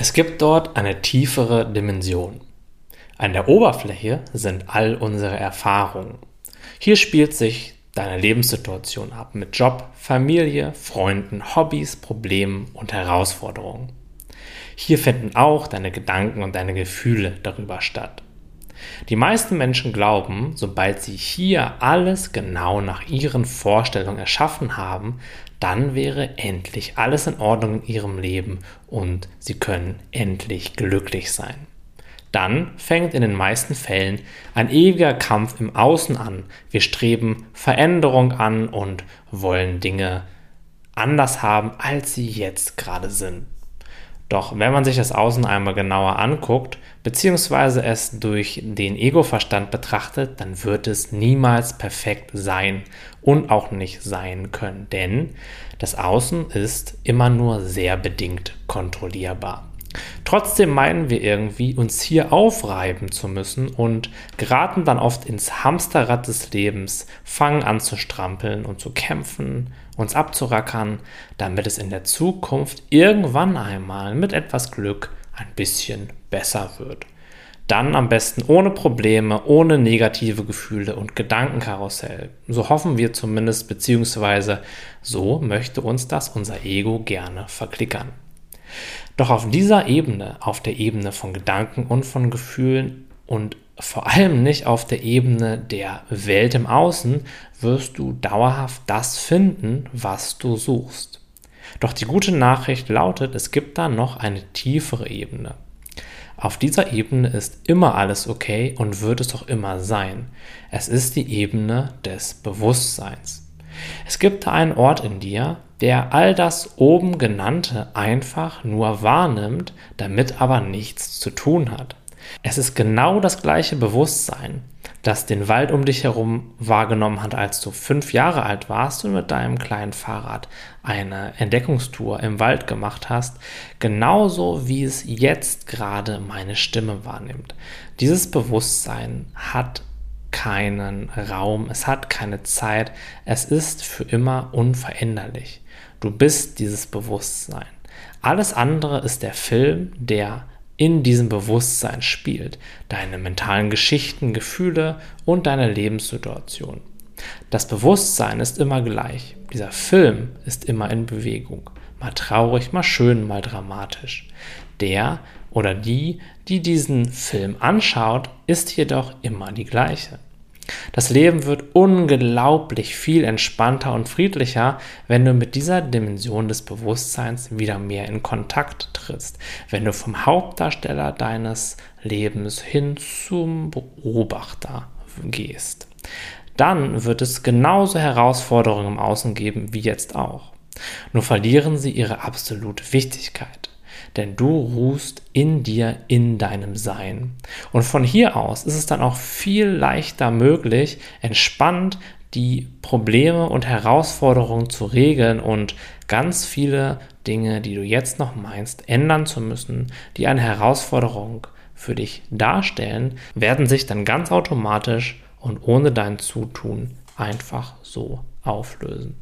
Es gibt dort eine tiefere Dimension. An der Oberfläche sind all unsere Erfahrungen. Hier spielt sich deine Lebenssituation ab mit Job, Familie, Freunden, Hobbys, Problemen und Herausforderungen. Hier finden auch deine Gedanken und deine Gefühle darüber statt. Die meisten Menschen glauben, sobald sie hier alles genau nach ihren Vorstellungen erschaffen haben, dann wäre endlich alles in Ordnung in ihrem Leben und sie können endlich glücklich sein. Dann fängt in den meisten Fällen ein ewiger Kampf im Außen an. Wir streben Veränderung an und wollen Dinge anders haben, als sie jetzt gerade sind. Doch wenn man sich das Außen einmal genauer anguckt, beziehungsweise es durch den Ego-Verstand betrachtet, dann wird es niemals perfekt sein und auch nicht sein können, denn das Außen ist immer nur sehr bedingt kontrollierbar. Trotzdem meinen wir irgendwie, uns hier aufreiben zu müssen und geraten dann oft ins Hamsterrad des Lebens, fangen an zu strampeln und zu kämpfen, uns abzurackern, damit es in der Zukunft irgendwann einmal mit etwas Glück ein bisschen besser wird. Dann am besten ohne Probleme, ohne negative Gefühle und Gedankenkarussell. So hoffen wir zumindest, beziehungsweise so möchte uns das unser Ego gerne verklickern. Doch auf dieser Ebene, auf der Ebene von Gedanken und von Gefühlen und vor allem nicht auf der Ebene der Welt im Außen, wirst du dauerhaft das finden, was du suchst. Doch die gute Nachricht lautet, es gibt da noch eine tiefere Ebene. Auf dieser Ebene ist immer alles okay und wird es auch immer sein. Es ist die Ebene des Bewusstseins. Es gibt da einen Ort in dir, der all das oben genannte einfach nur wahrnimmt, damit aber nichts zu tun hat. Es ist genau das gleiche Bewusstsein, das den Wald um dich herum wahrgenommen hat, als du fünf Jahre alt warst und mit deinem kleinen Fahrrad eine Entdeckungstour im Wald gemacht hast, genauso wie es jetzt gerade meine Stimme wahrnimmt. Dieses Bewusstsein hat keinen Raum, es hat keine Zeit, es ist für immer unveränderlich. Du bist dieses Bewusstsein. Alles andere ist der Film, der in diesem Bewusstsein spielt, deine mentalen Geschichten, Gefühle und deine Lebenssituation. Das Bewusstsein ist immer gleich. Dieser Film ist immer in Bewegung. Mal traurig, mal schön, mal dramatisch. Der oder die, die diesen Film anschaut, ist jedoch immer die gleiche. Das Leben wird unglaublich viel entspannter und friedlicher, wenn du mit dieser Dimension des Bewusstseins wieder mehr in Kontakt trittst, wenn du vom Hauptdarsteller deines Lebens hin zum Beobachter gehst. Dann wird es genauso Herausforderungen im Außen geben wie jetzt auch. Nur verlieren sie ihre absolute Wichtigkeit denn du ruhst in dir, in deinem Sein. Und von hier aus ist es dann auch viel leichter möglich, entspannt die Probleme und Herausforderungen zu regeln und ganz viele Dinge, die du jetzt noch meinst, ändern zu müssen, die eine Herausforderung für dich darstellen, werden sich dann ganz automatisch und ohne dein Zutun einfach so auflösen.